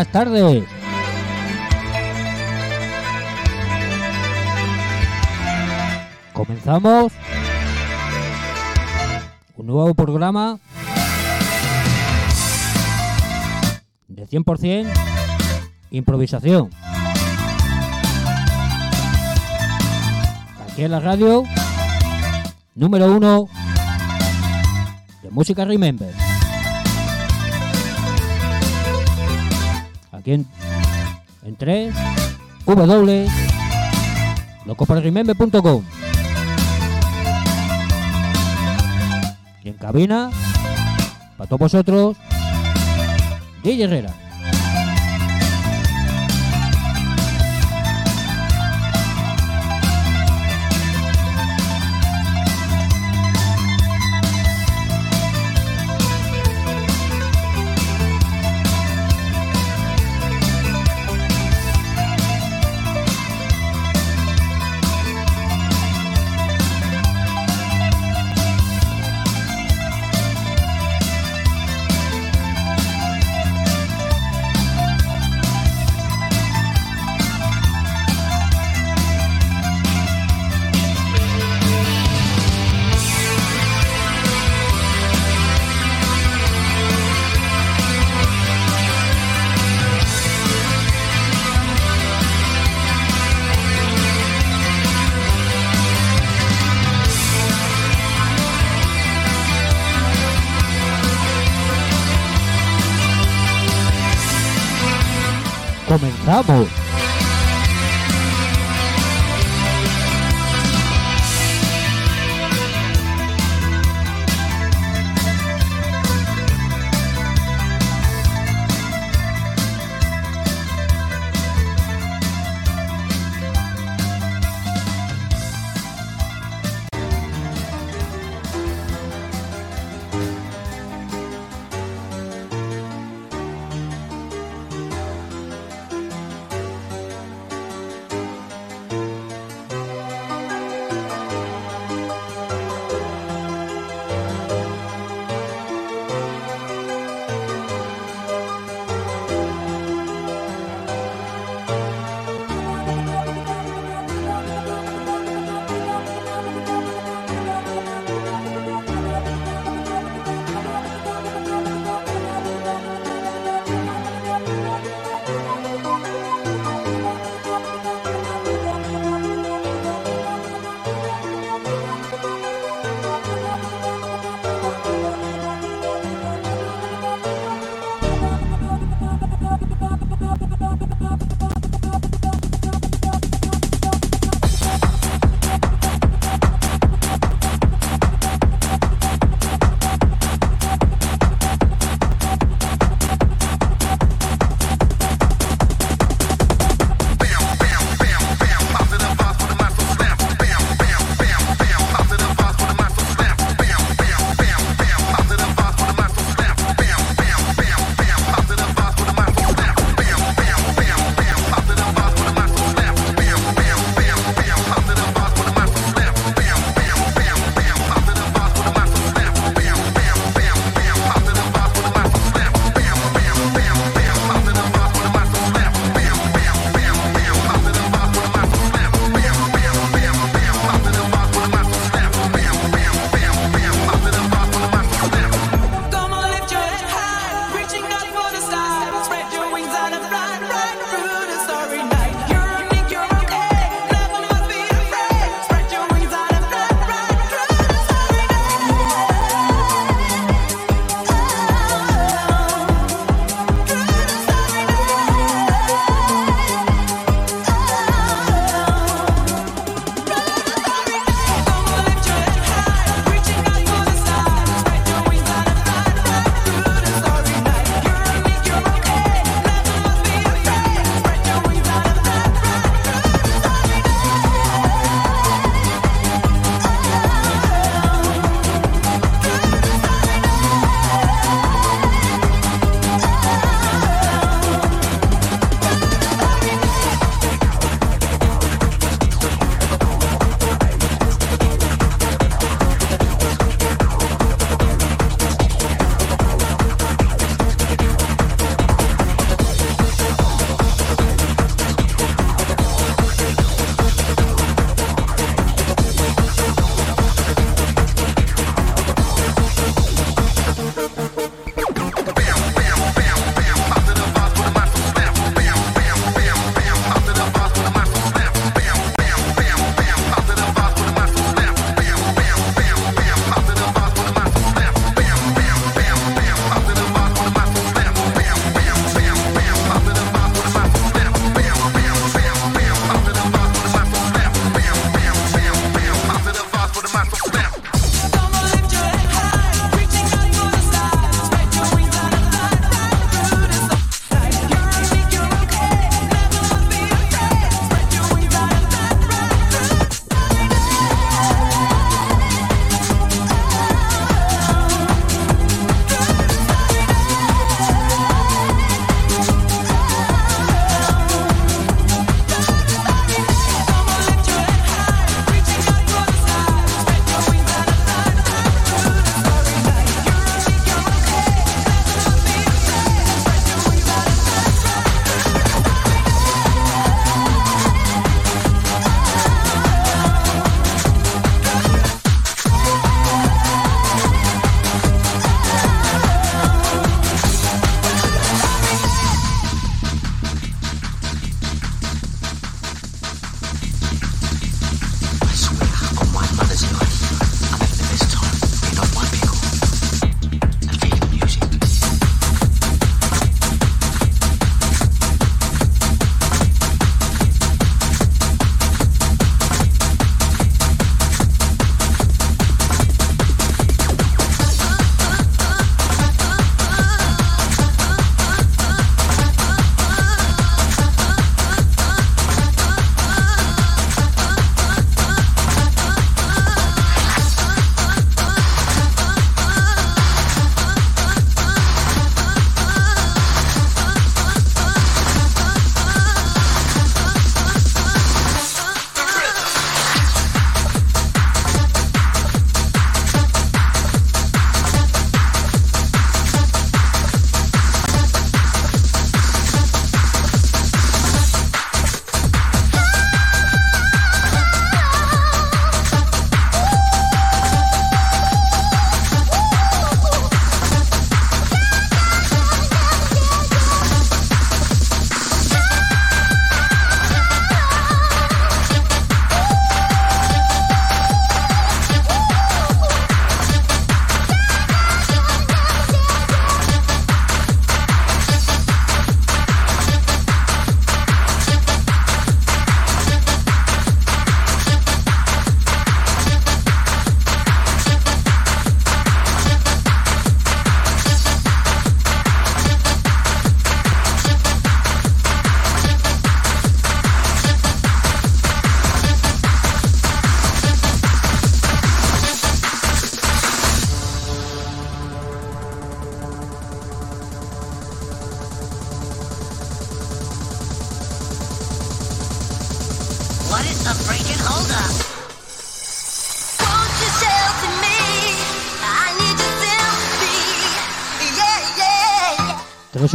buenas tardes. Comenzamos un nuevo programa de 100% improvisación. Aquí en la radio número uno de música Remember. Aquí en, en 3 w locoparrimembe.com y en cabina para todos vosotros DJ Herrera ¡Comenzamos!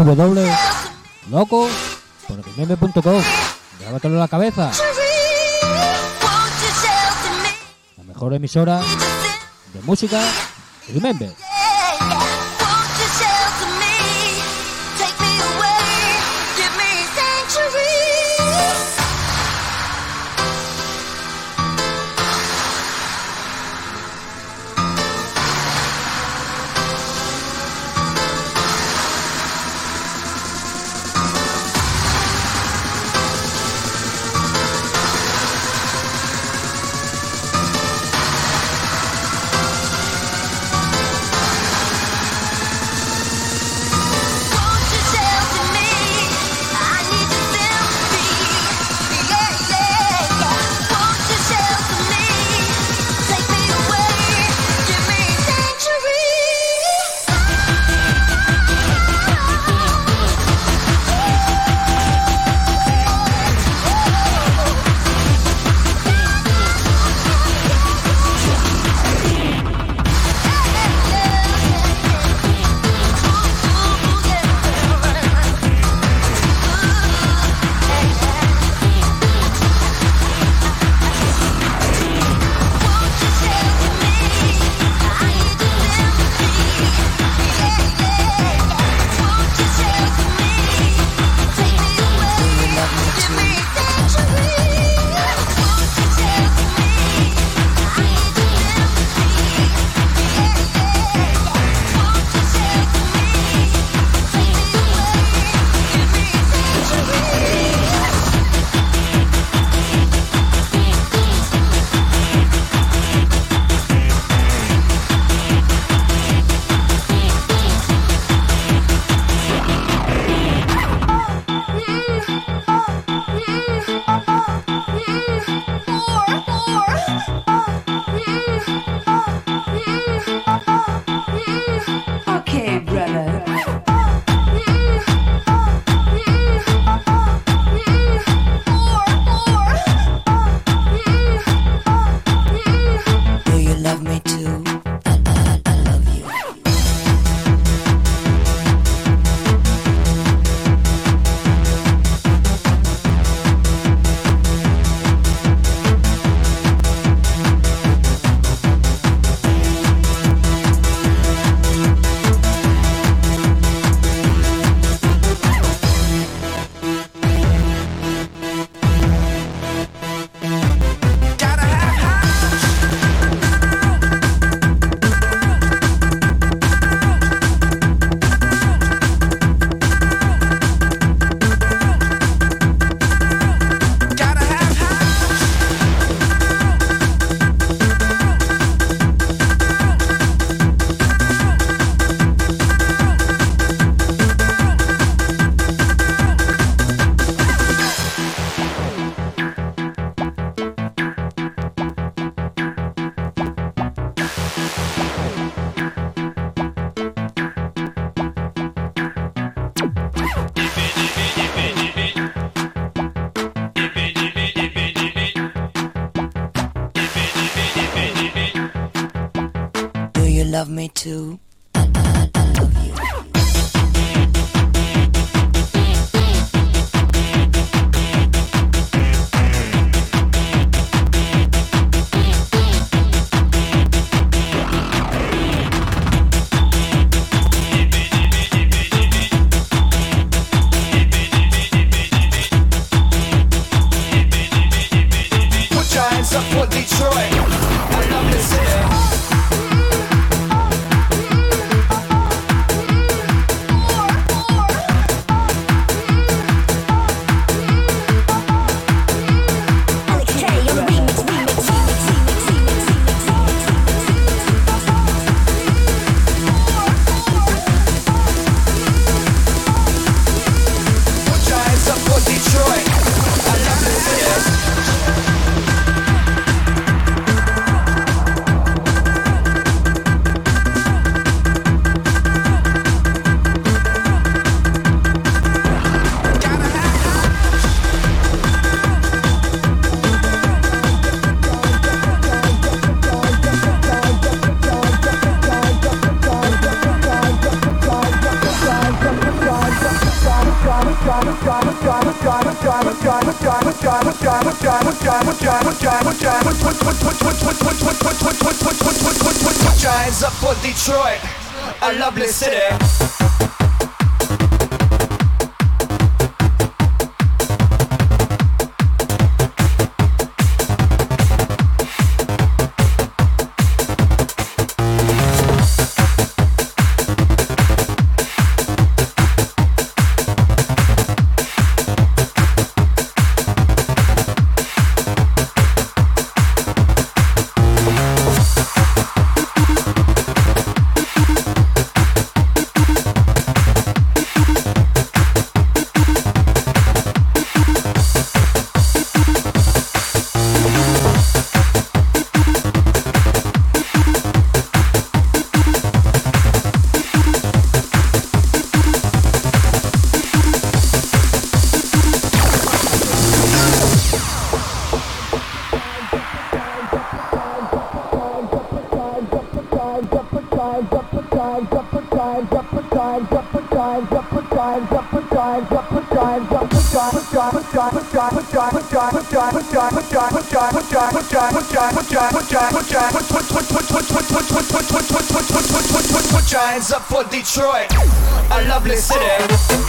W loco por gmail.com grábatelo en la cabeza. La mejor emisora de música. Remember 22 Giants up for Detroit, a lovely city.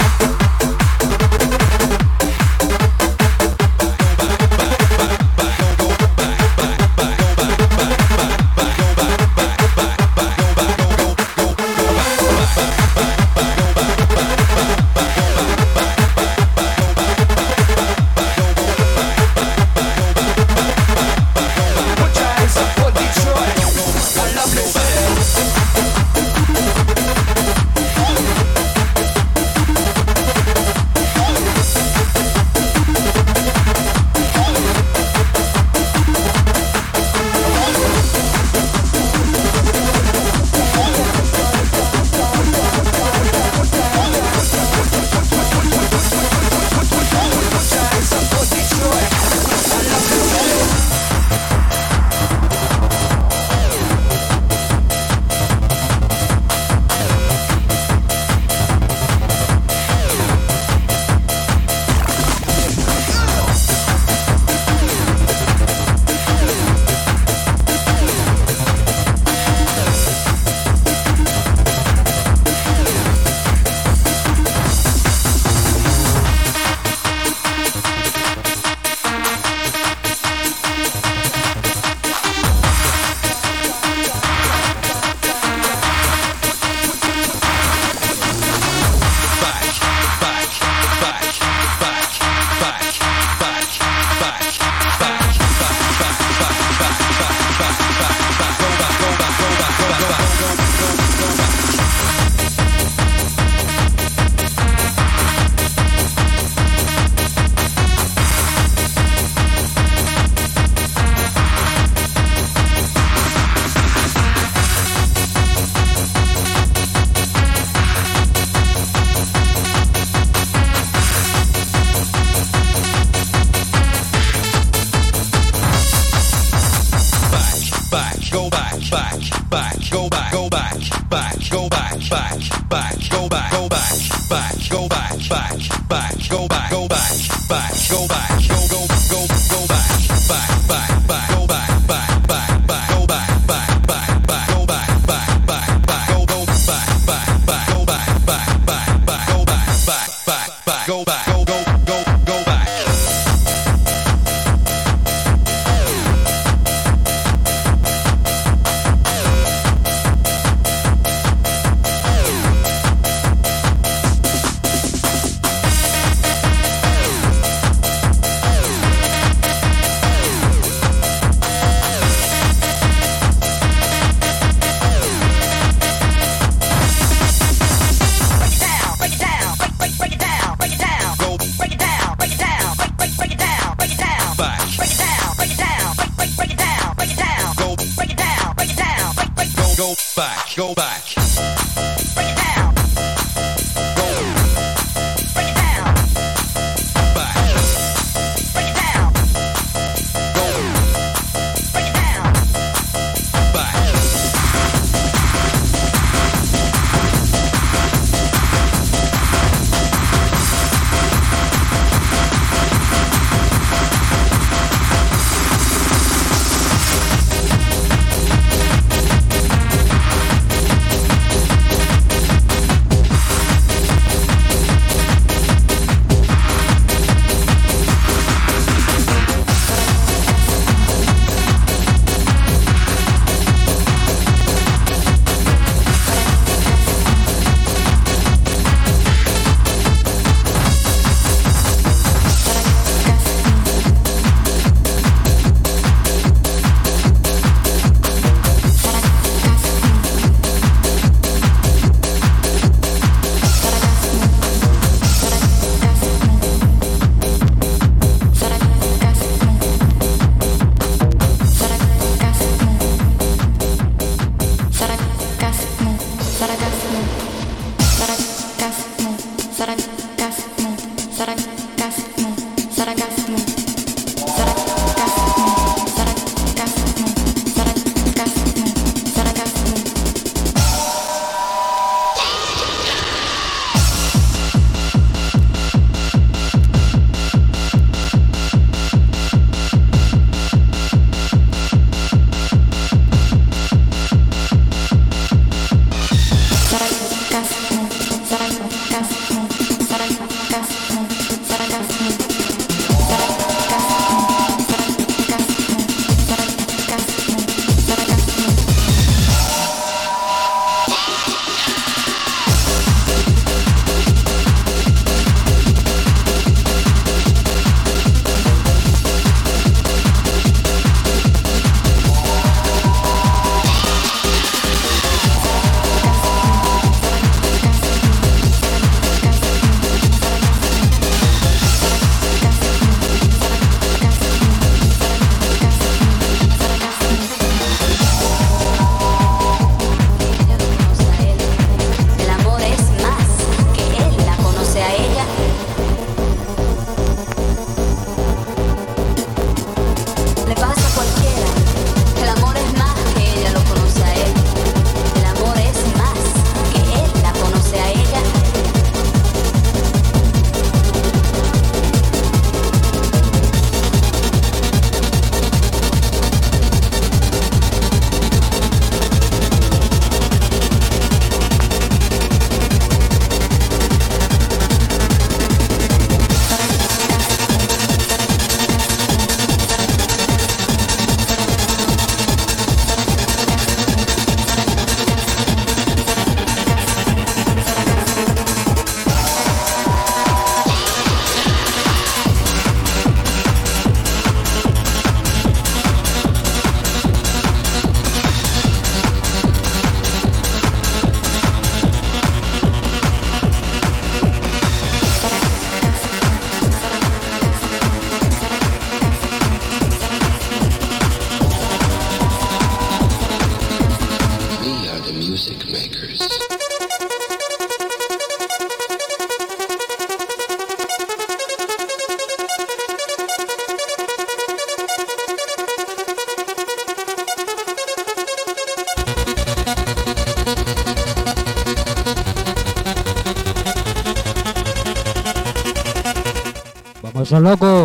Vamos, loco.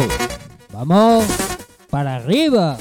Vamos para arriba.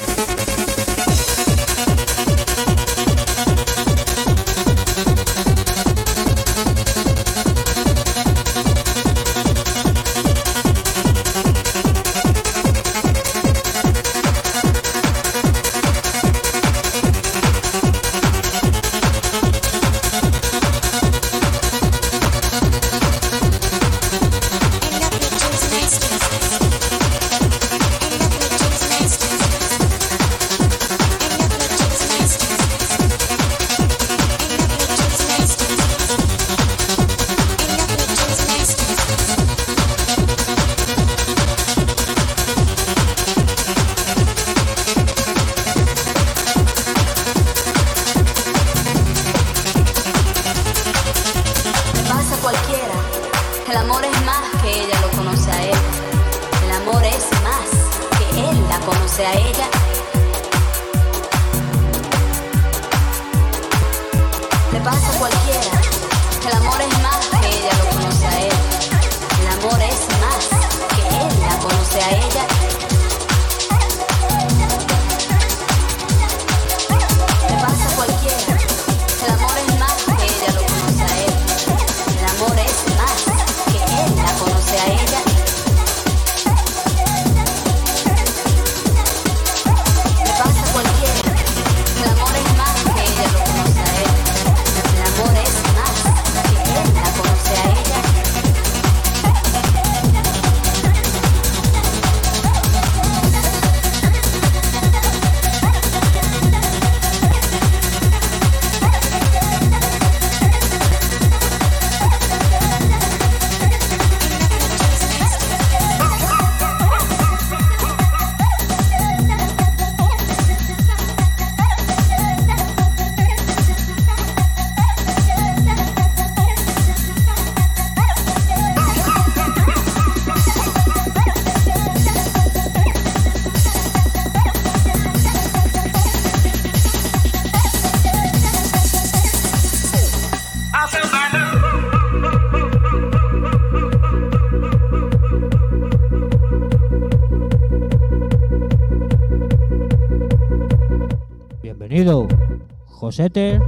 Josete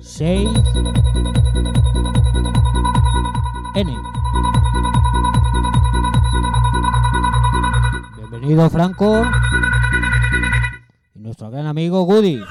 6 N. Bienvenido, Franco. Y nuestro gran amigo Goody.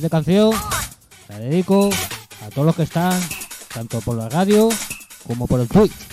Siguiente canción la dedico a todos los que están tanto por la radio como por el Twitch.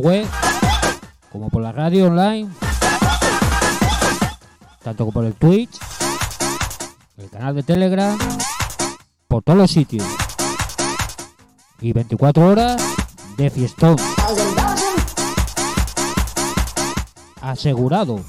Web como por la radio online, tanto como por el Twitch, el canal de Telegram, por todos los sitios. Y 24 horas de fiestón. Asegurado.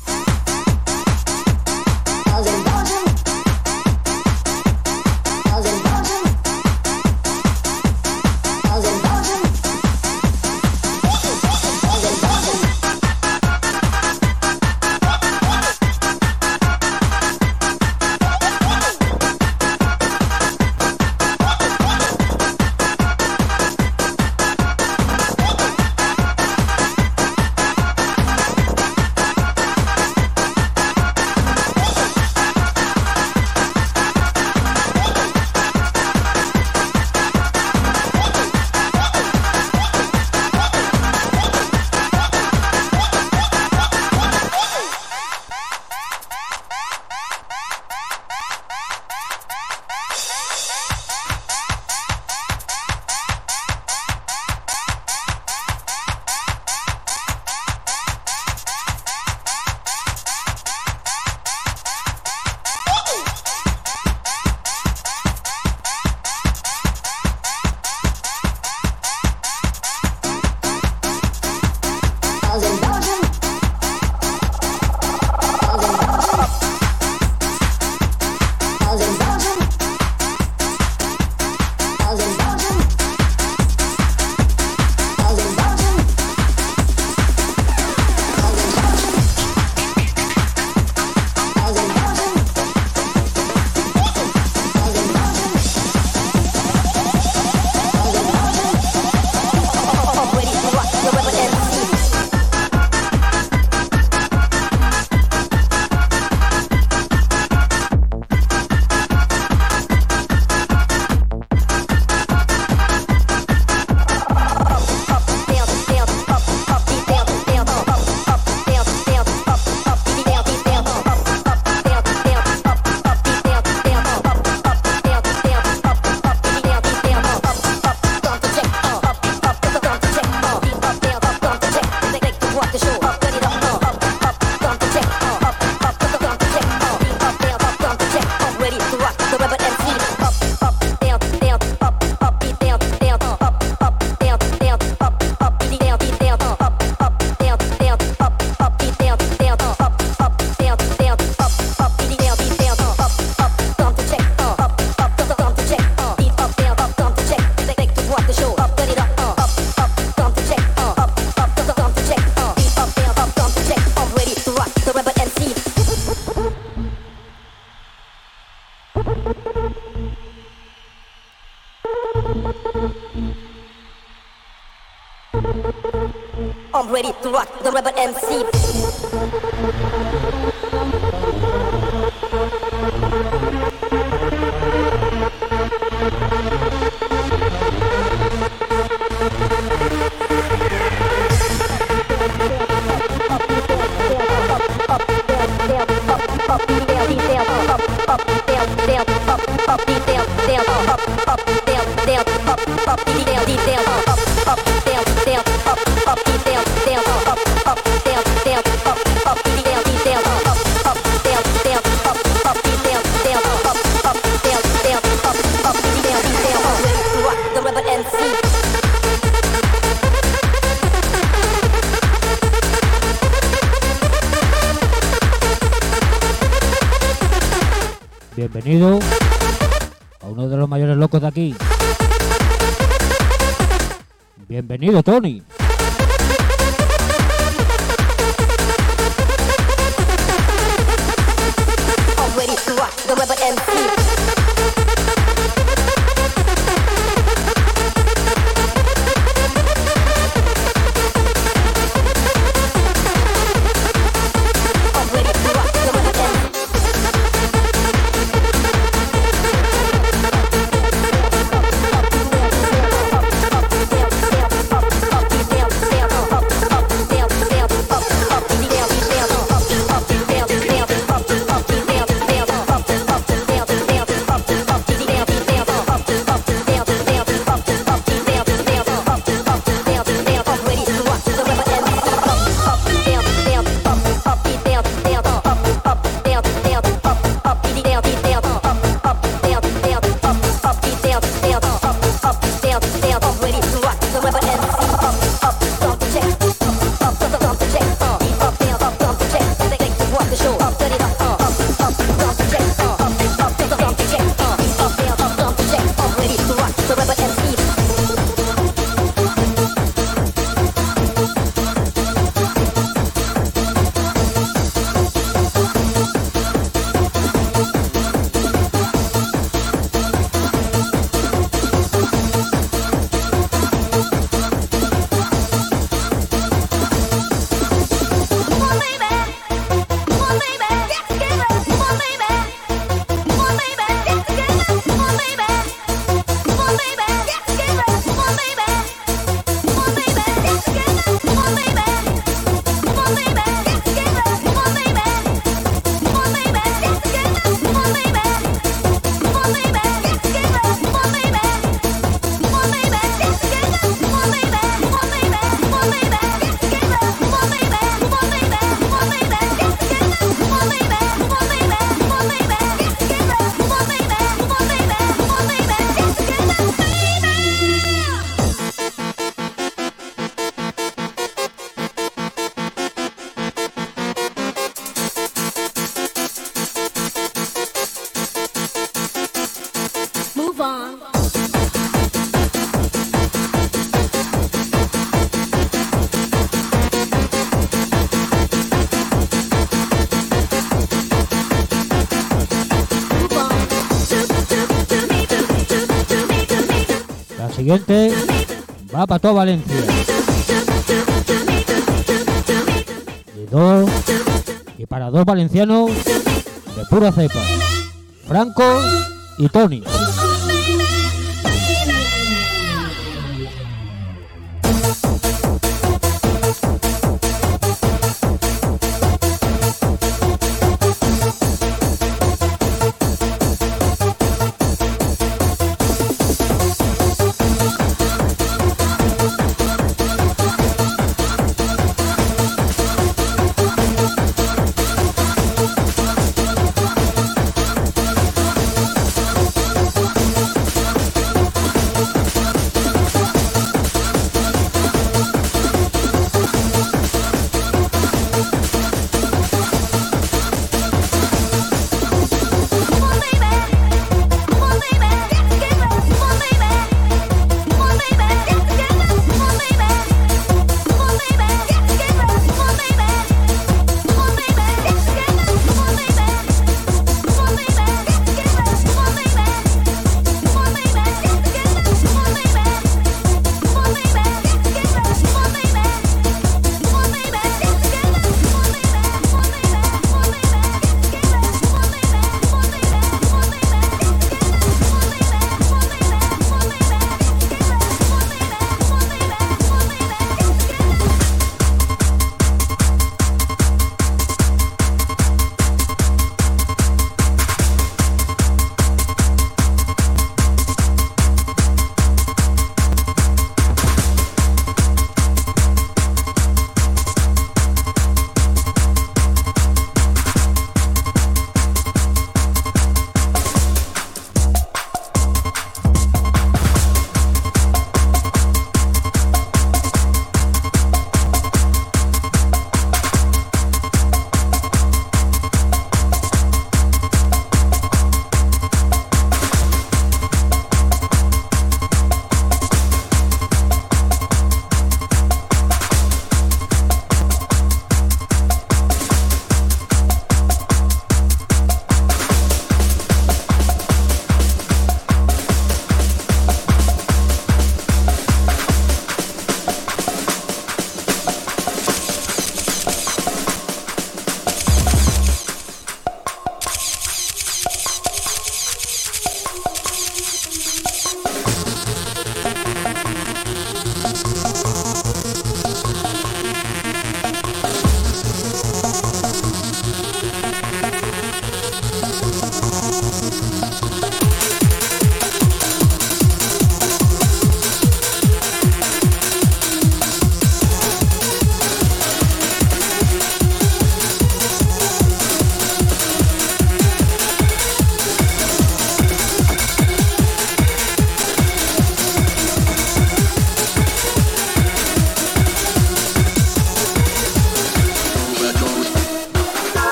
Rock the rebel MC. Siguiente va para toda Valencia. De dos y para dos valencianos de pura cepa. Franco y Tony.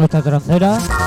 Nuestra trancera.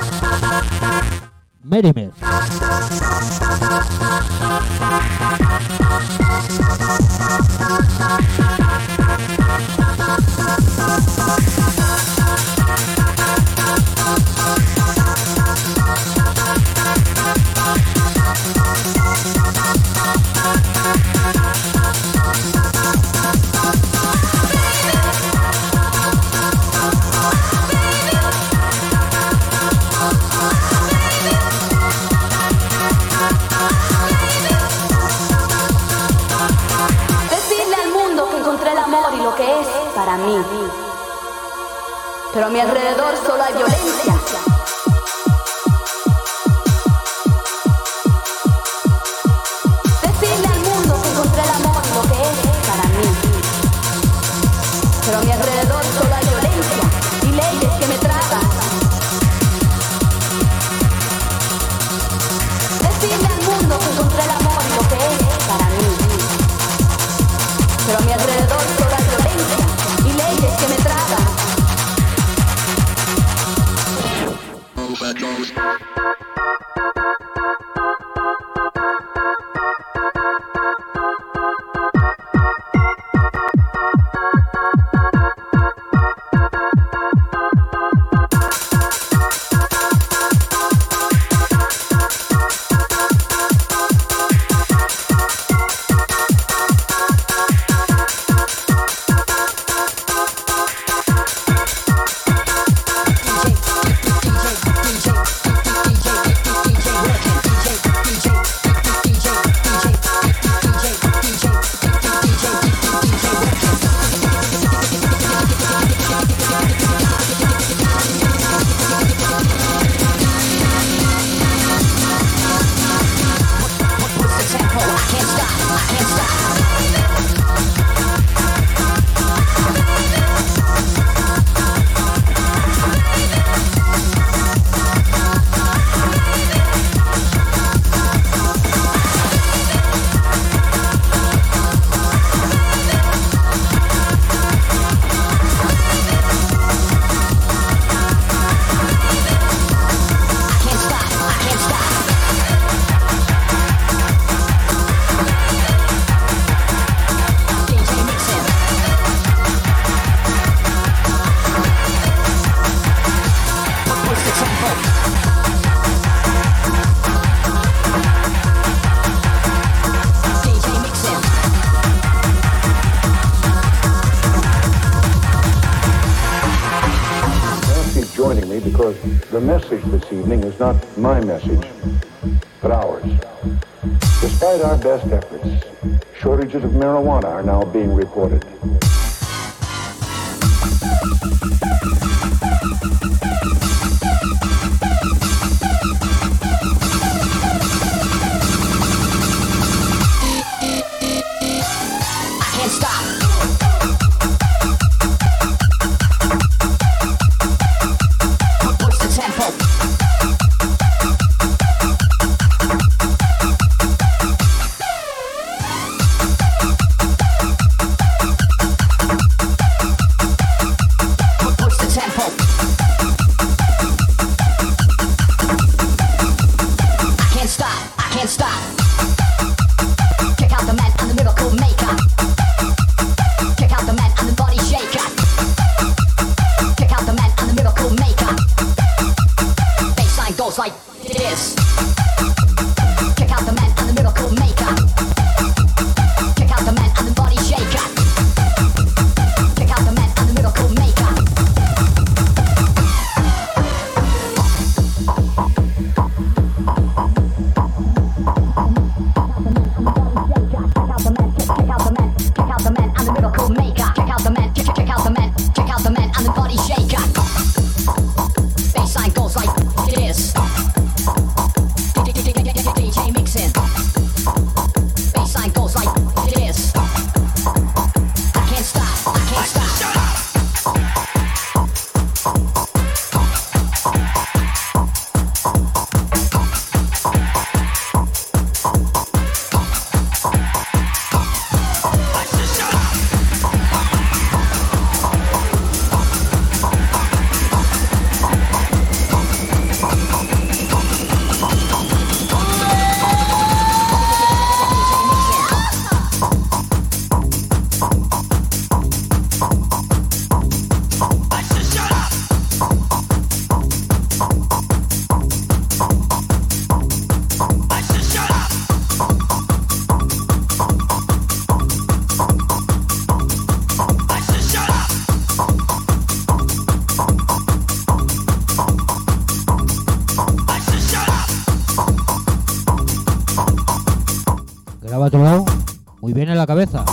La cabeza.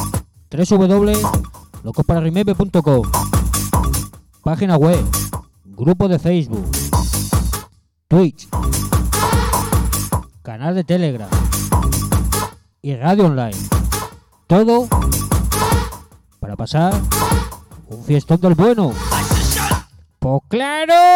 www.locospararemember.com Página web, grupo de Facebook, Twitch, canal de Telegram y radio online. Todo para pasar un fiestón del bueno. ¡Pues claro!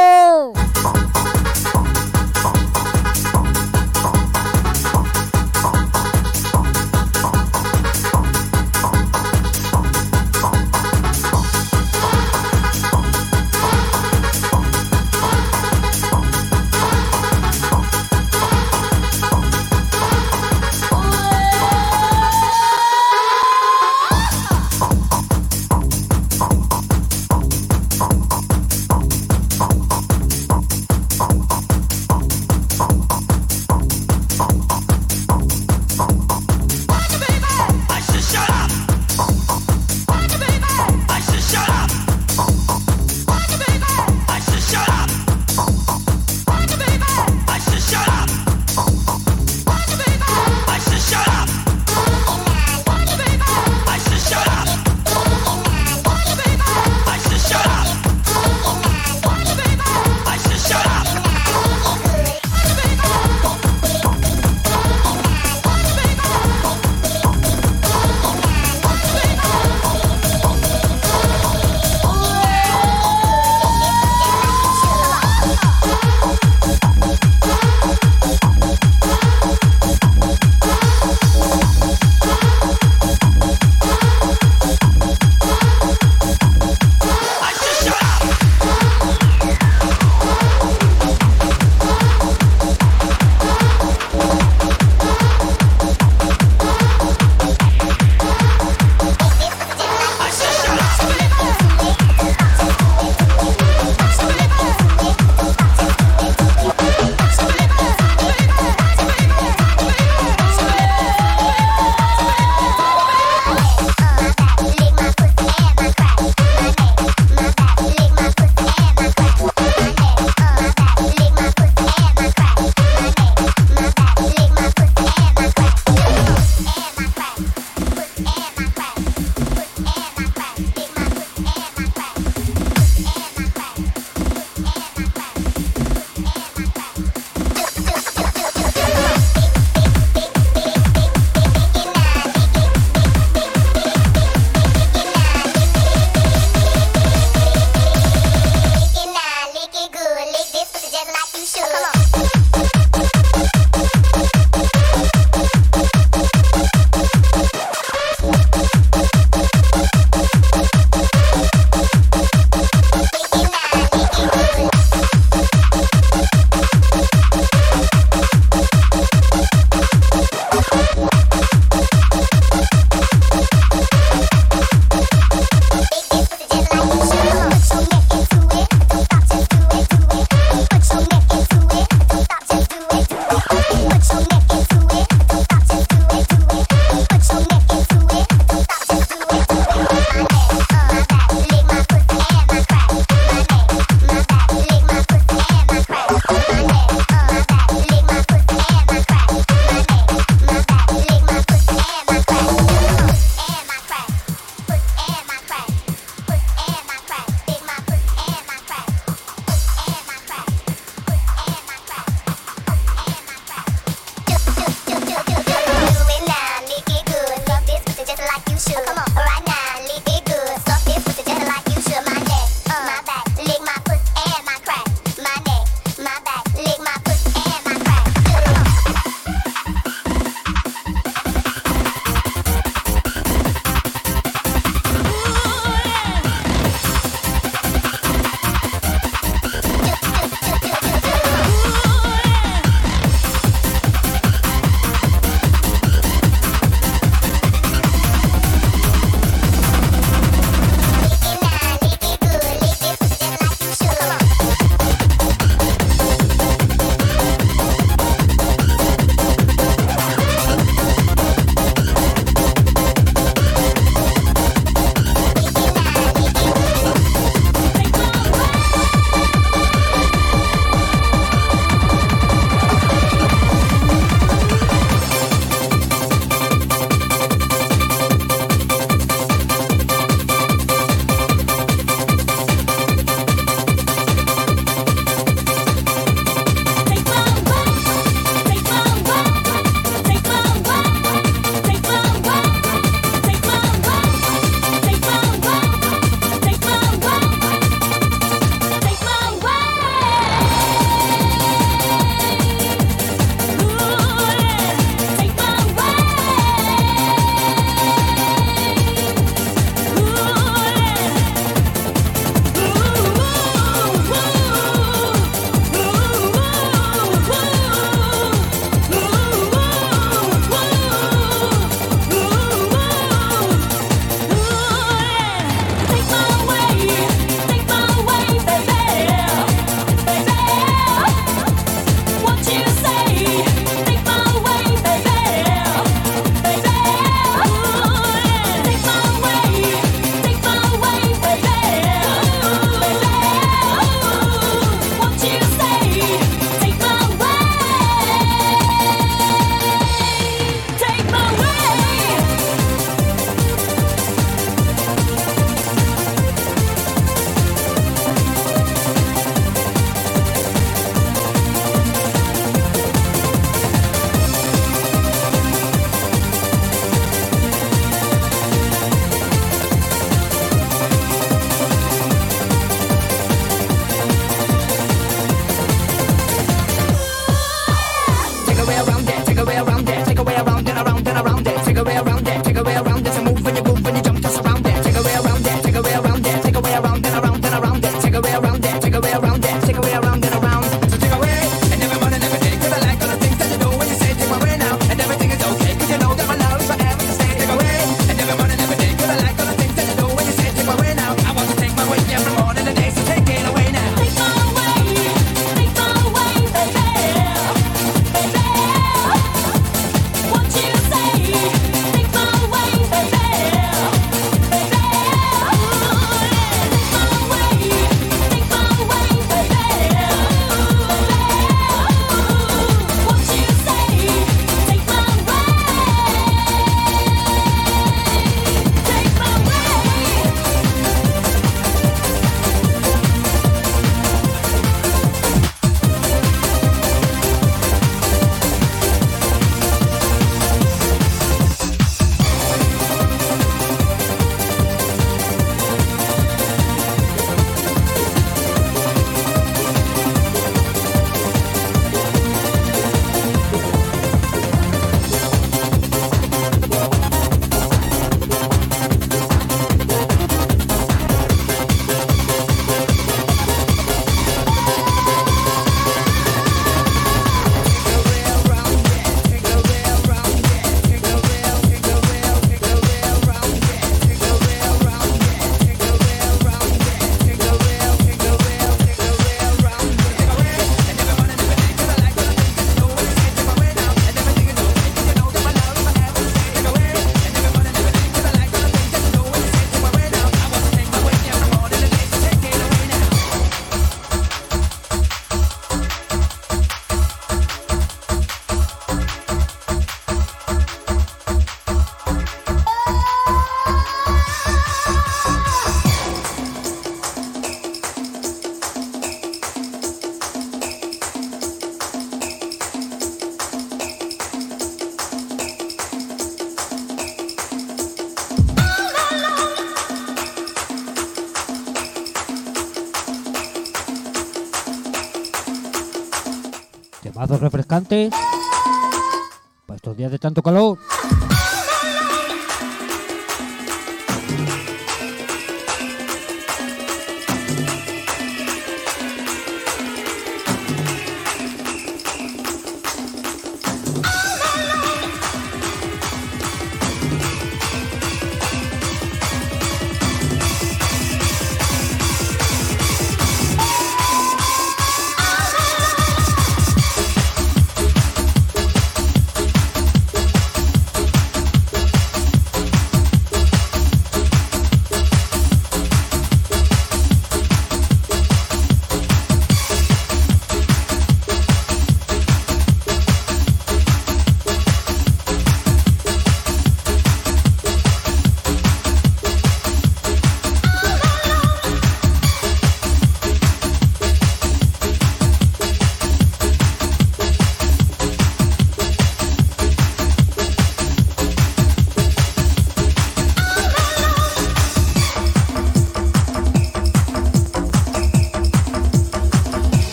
Para estos días de tanto calor.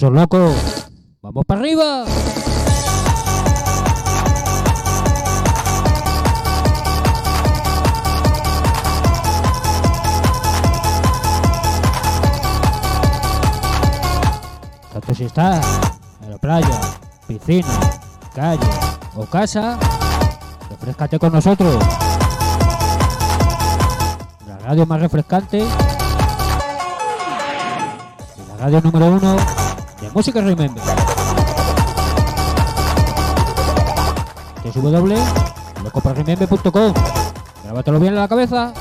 Esos locos. Vamos para arriba. Tanto si estás en la playa, piscina, calle o casa, refrescate con nosotros. La radio más refrescante la radio número uno de música Remember. www.locoparremember.com Grábatelo bien en la cabeza.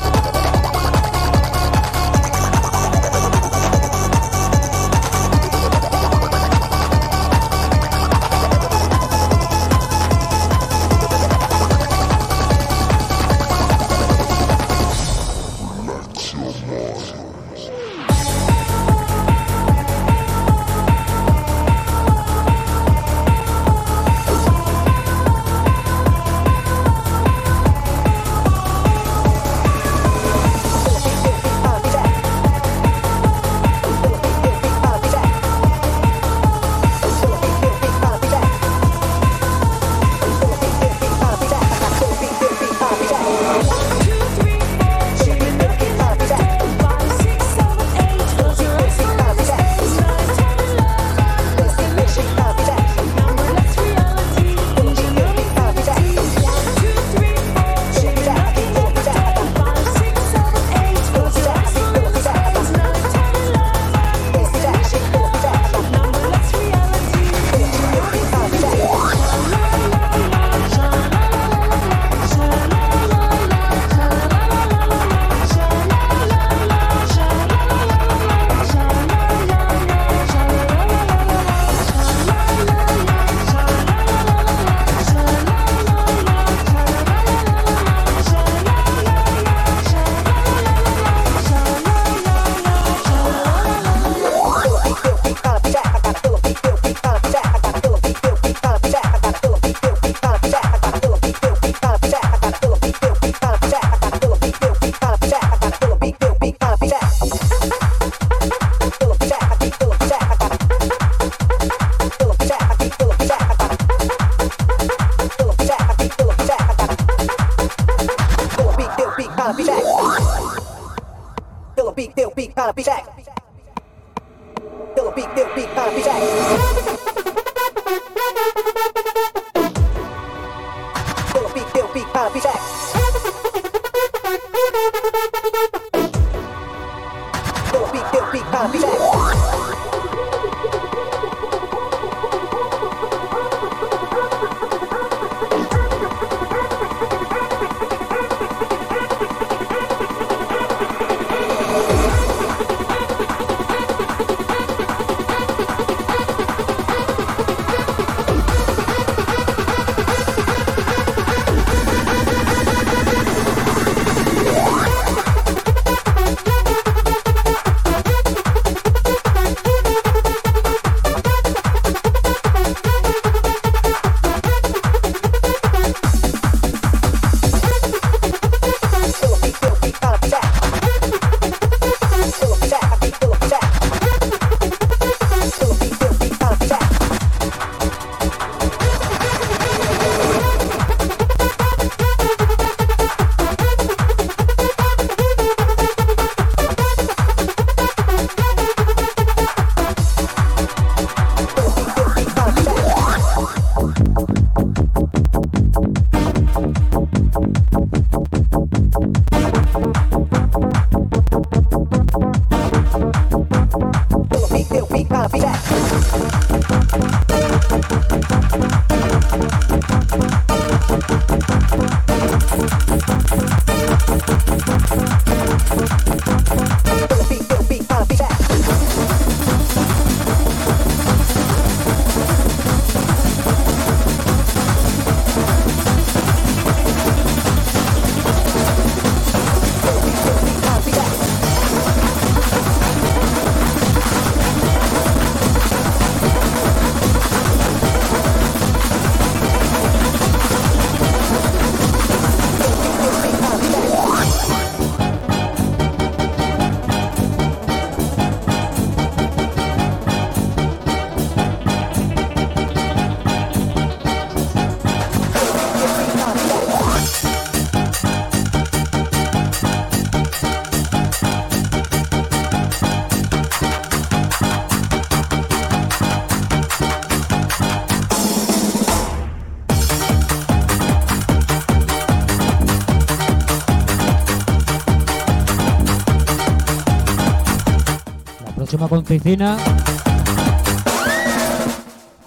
Piscina.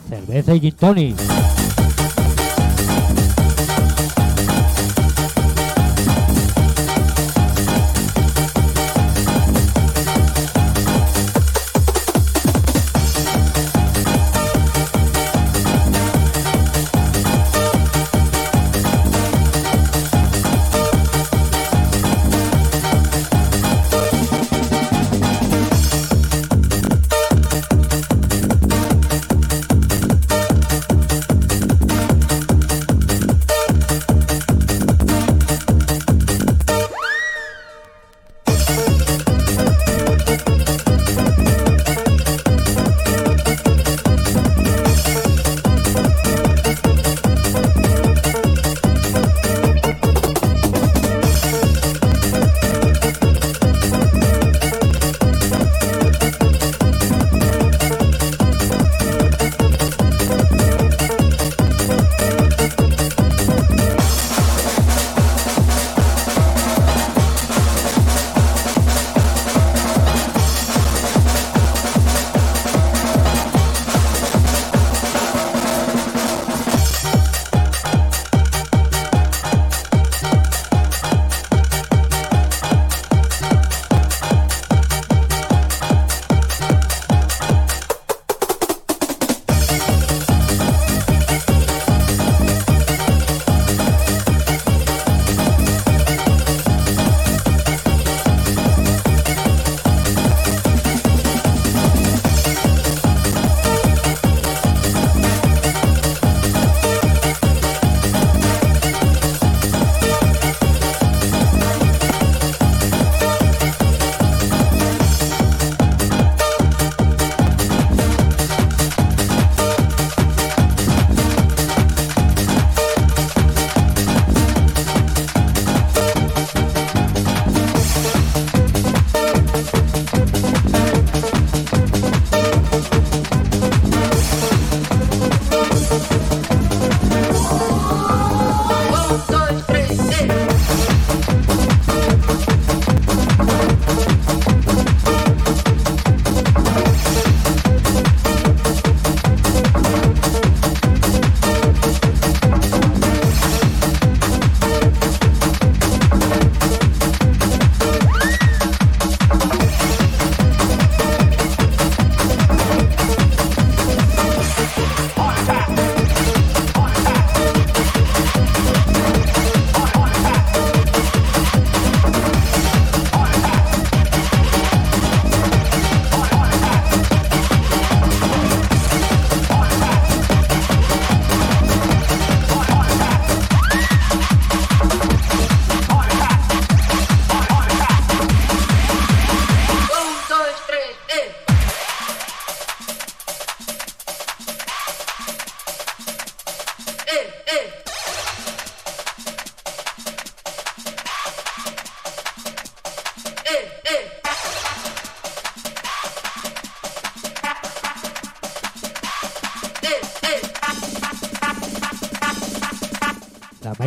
Cerveza y gin tonic.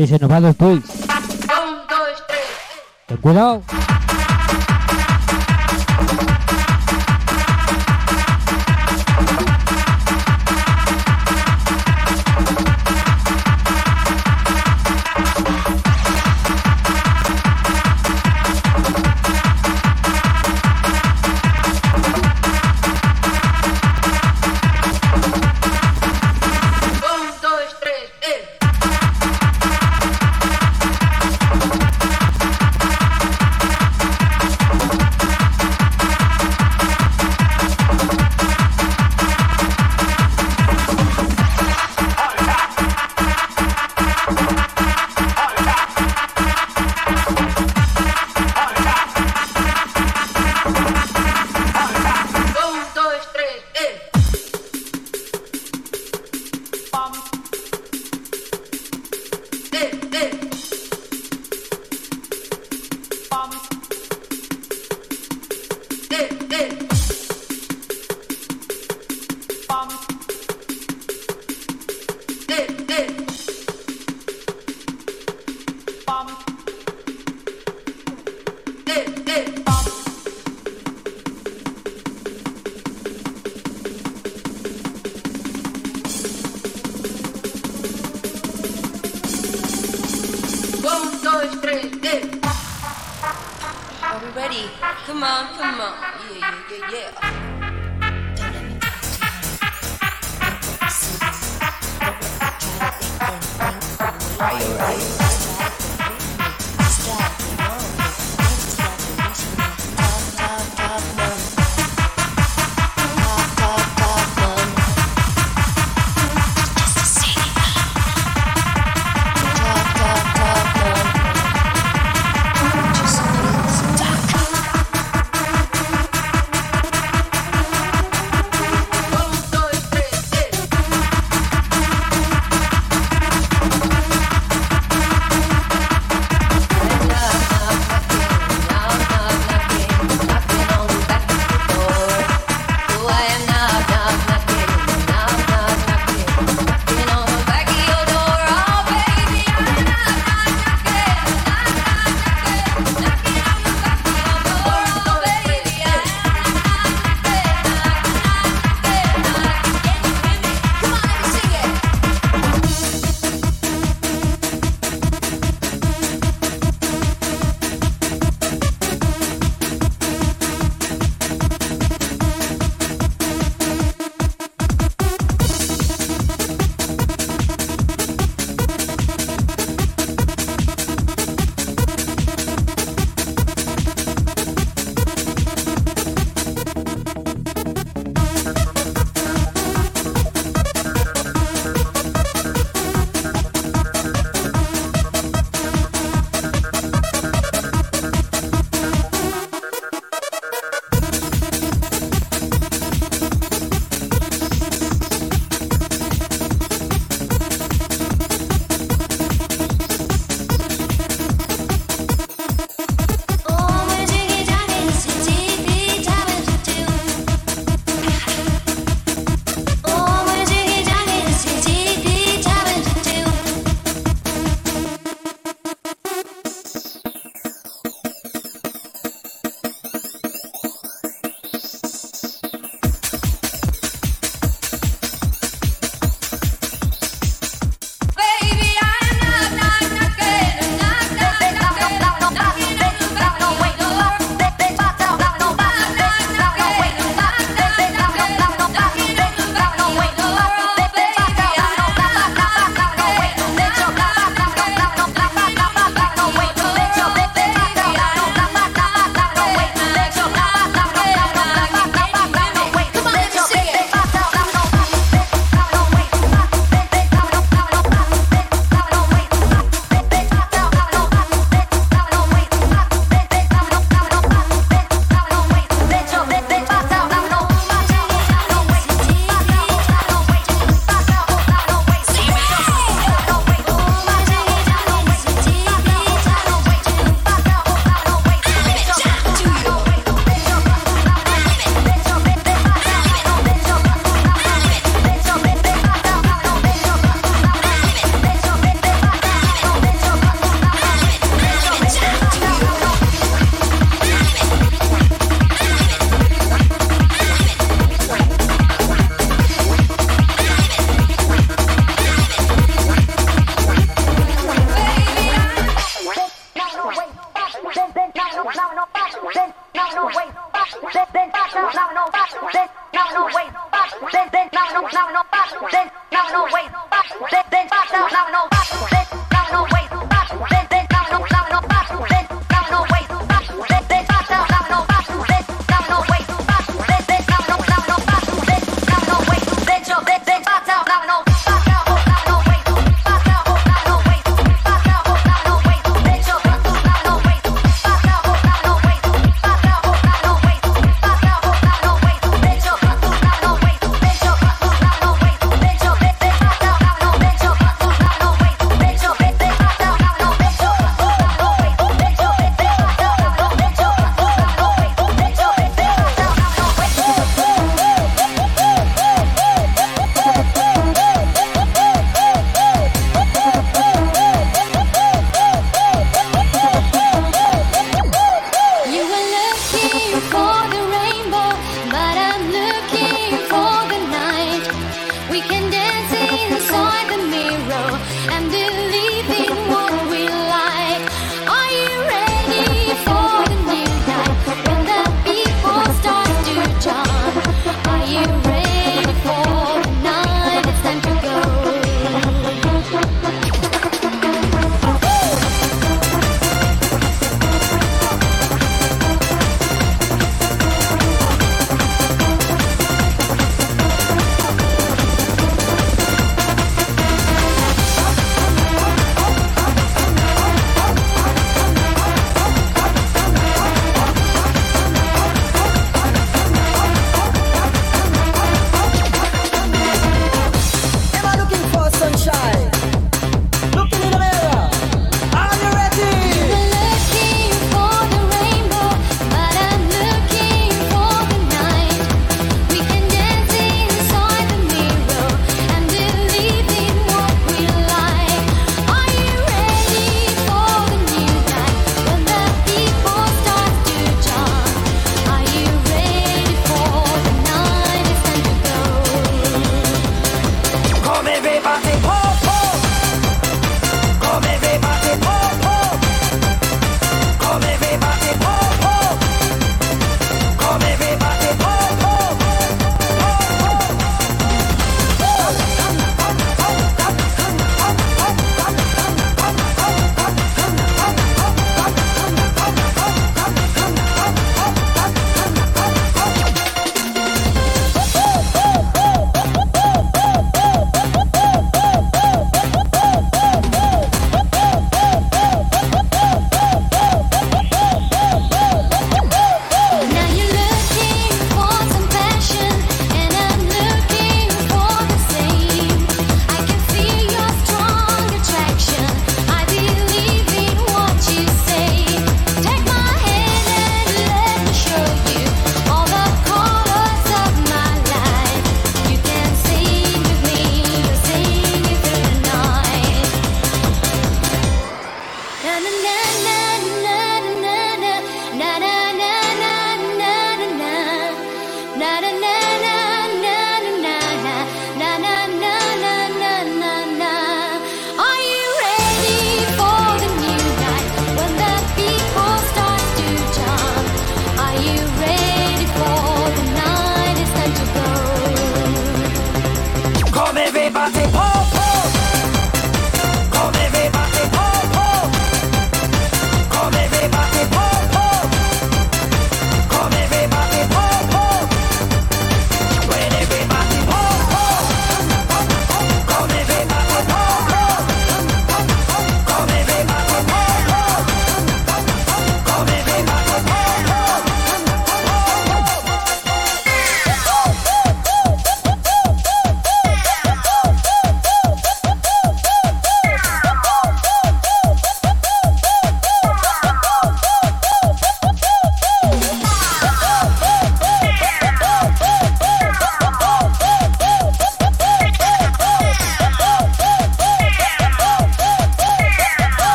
Mary se nos va después. Um, dois, três, e... Ten cuidado.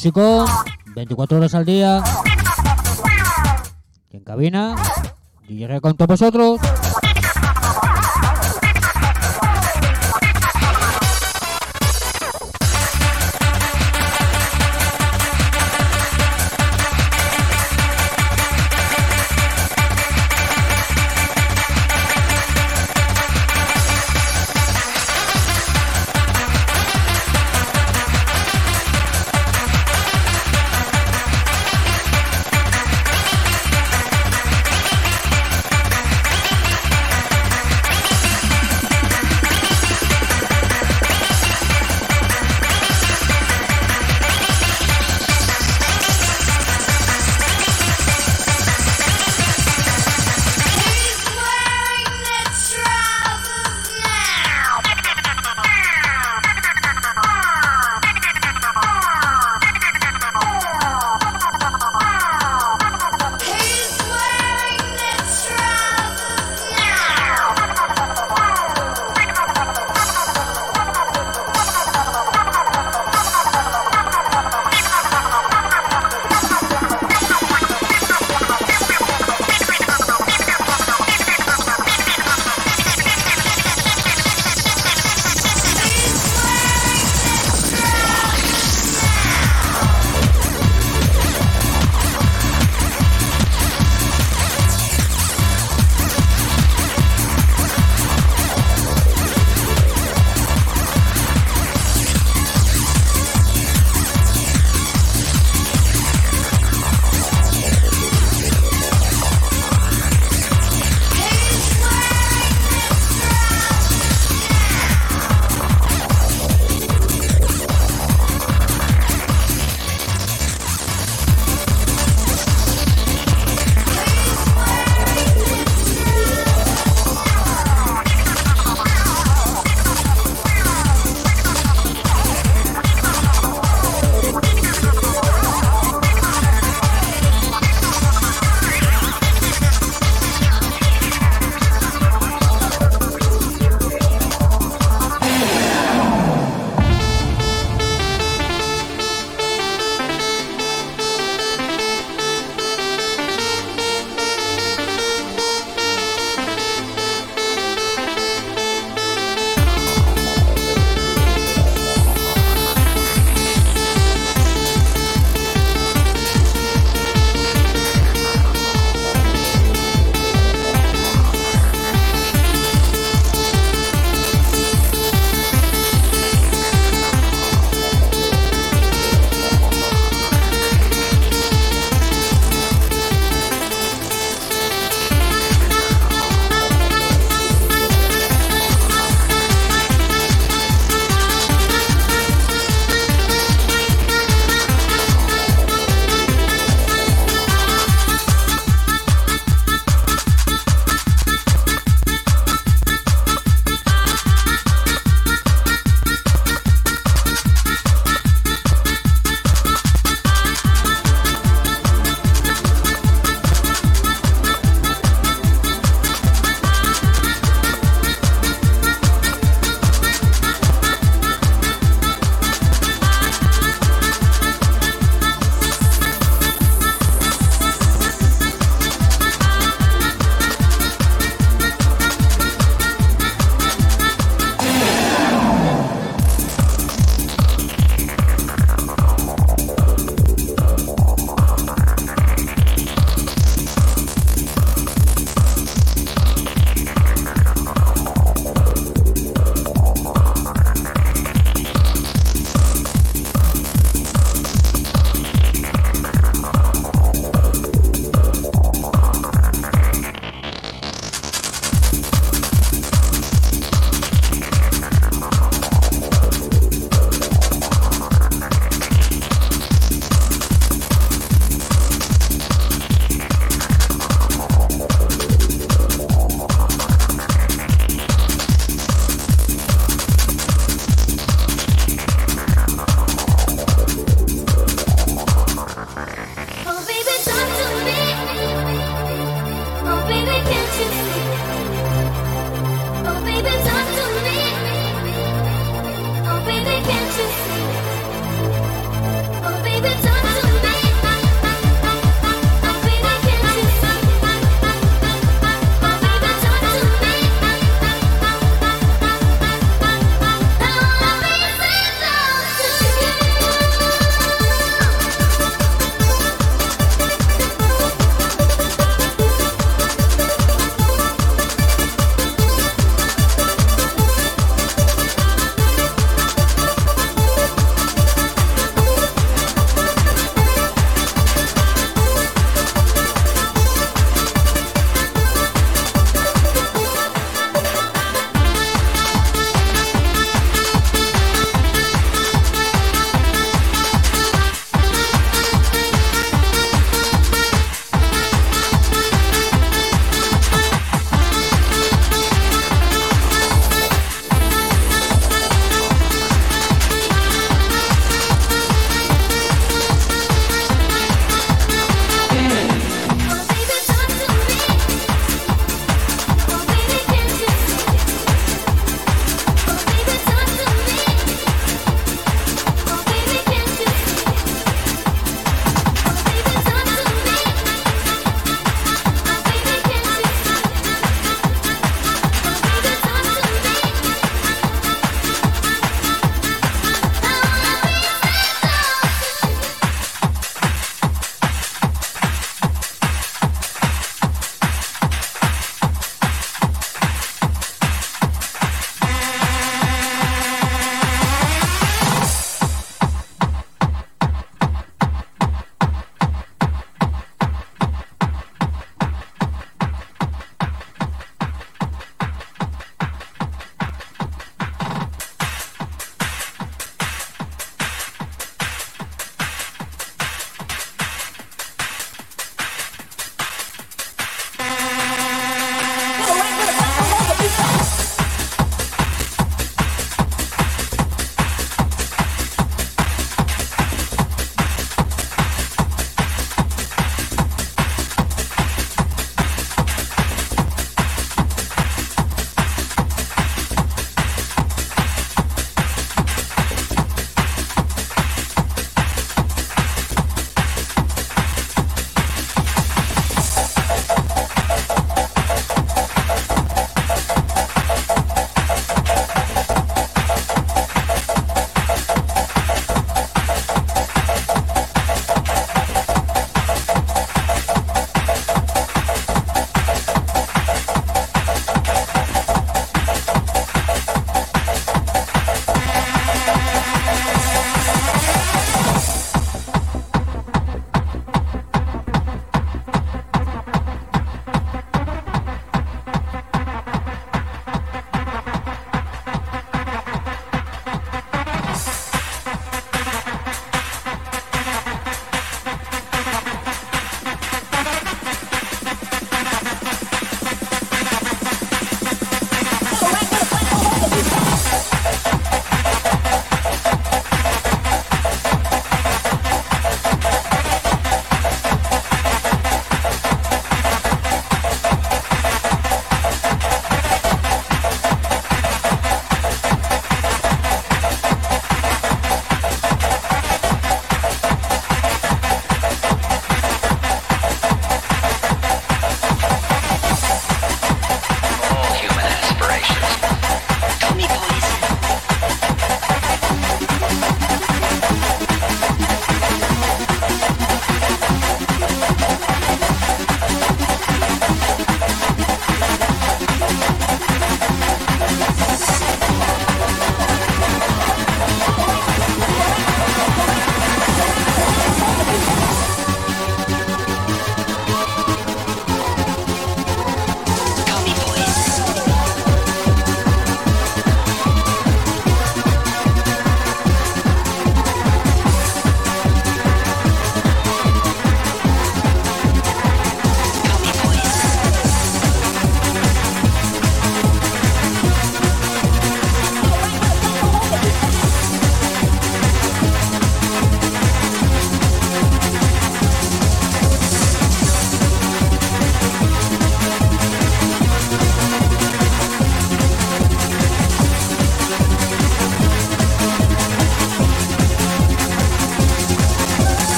Músico, 24 horas al día. Y en cabina, DJ con todos vosotros.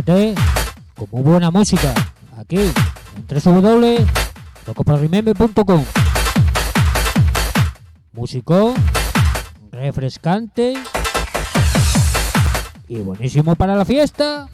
refrescate con muy buena música aquí en www.locoparrimember.com. Músico refrescante y buenísimo para la fiesta.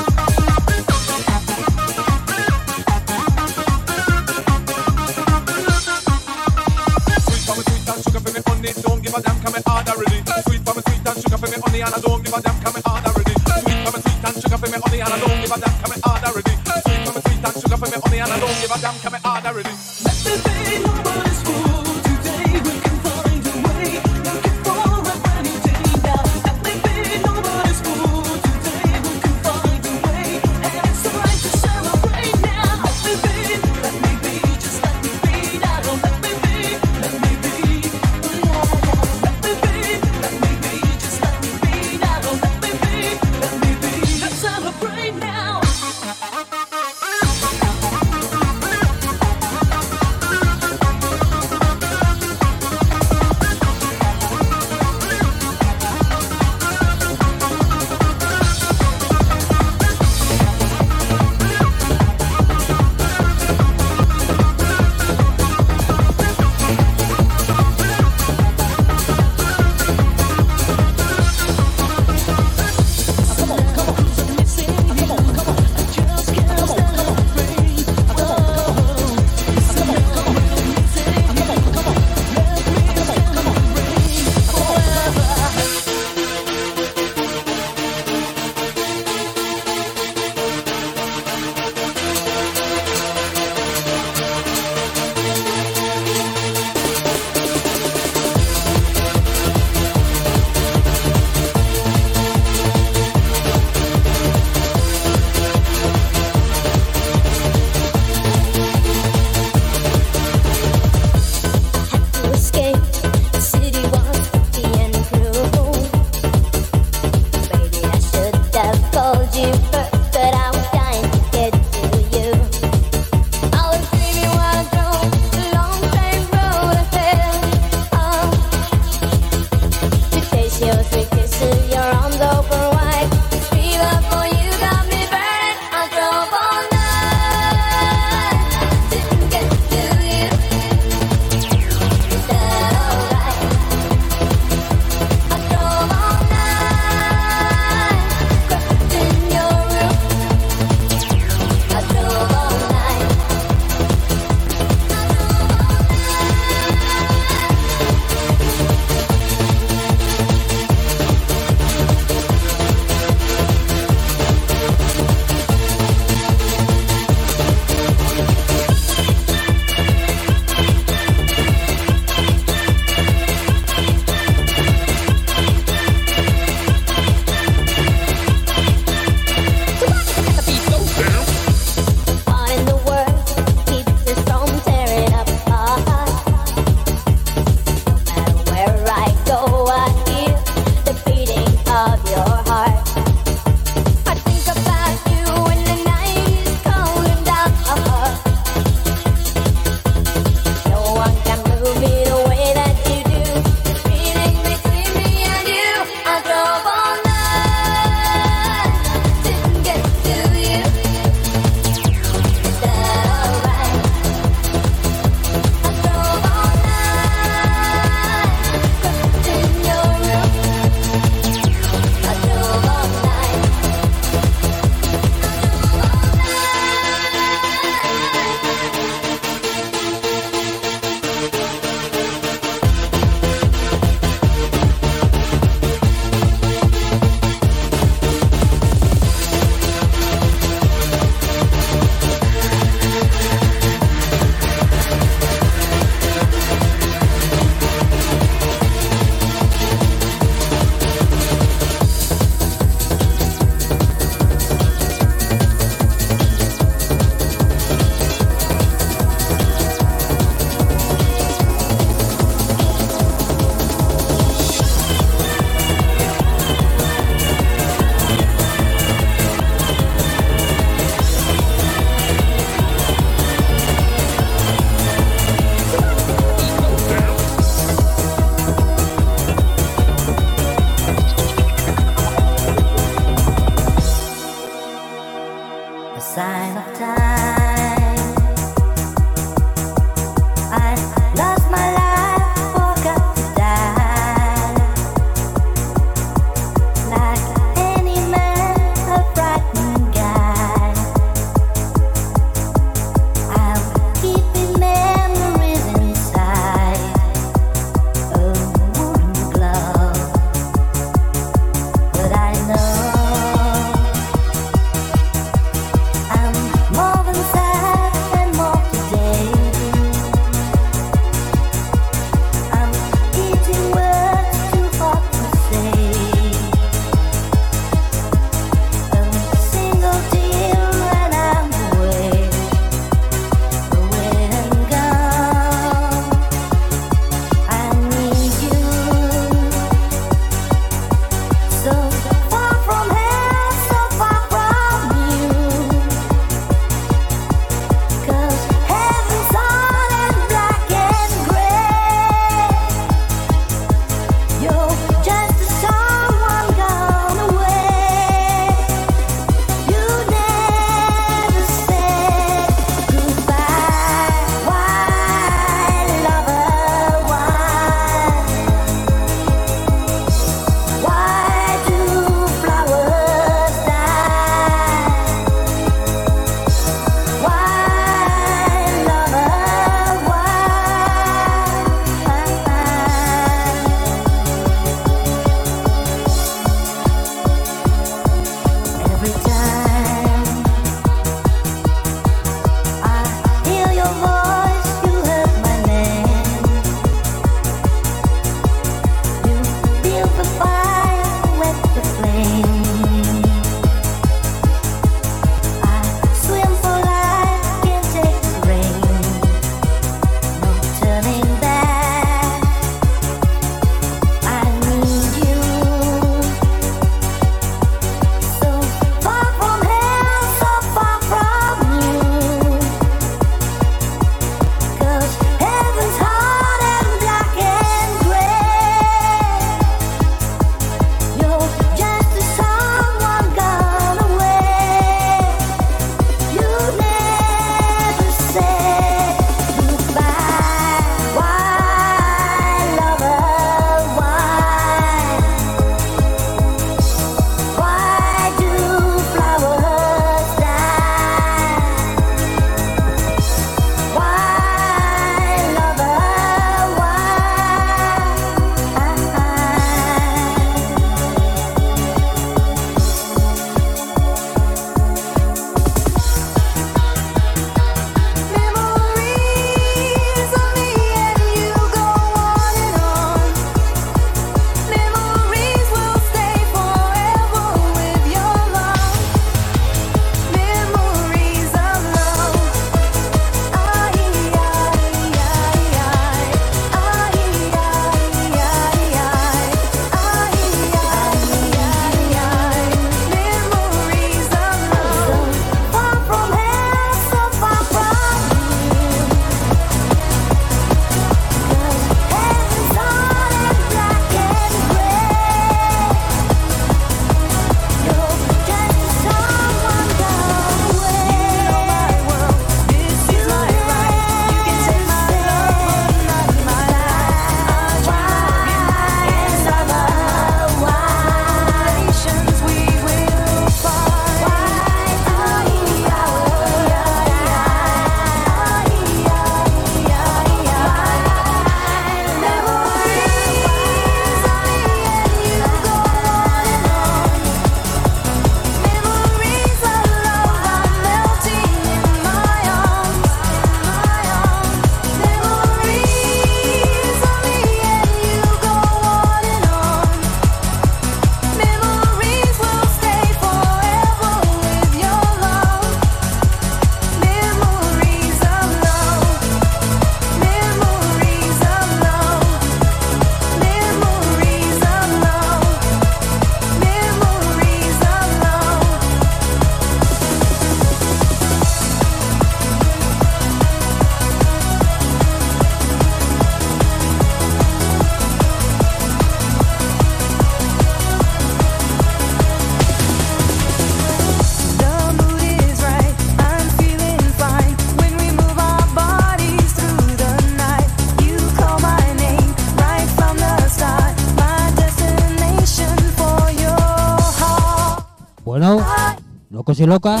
Locos y locas,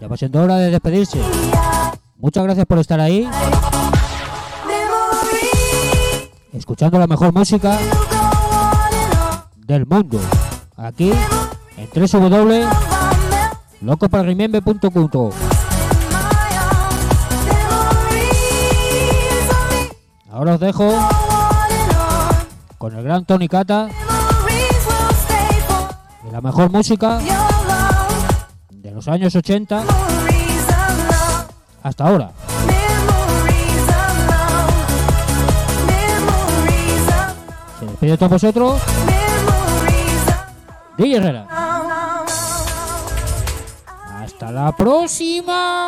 ya va siendo hora de despedirse. Muchas gracias por estar ahí, escuchando la mejor música del mundo. Aquí en www.locopararimembe.com. Ahora os dejo con el gran Tony Cata y la mejor música los años 80 hasta ahora. Se despide de todos vosotros. DJ Herrera. Hasta la próxima.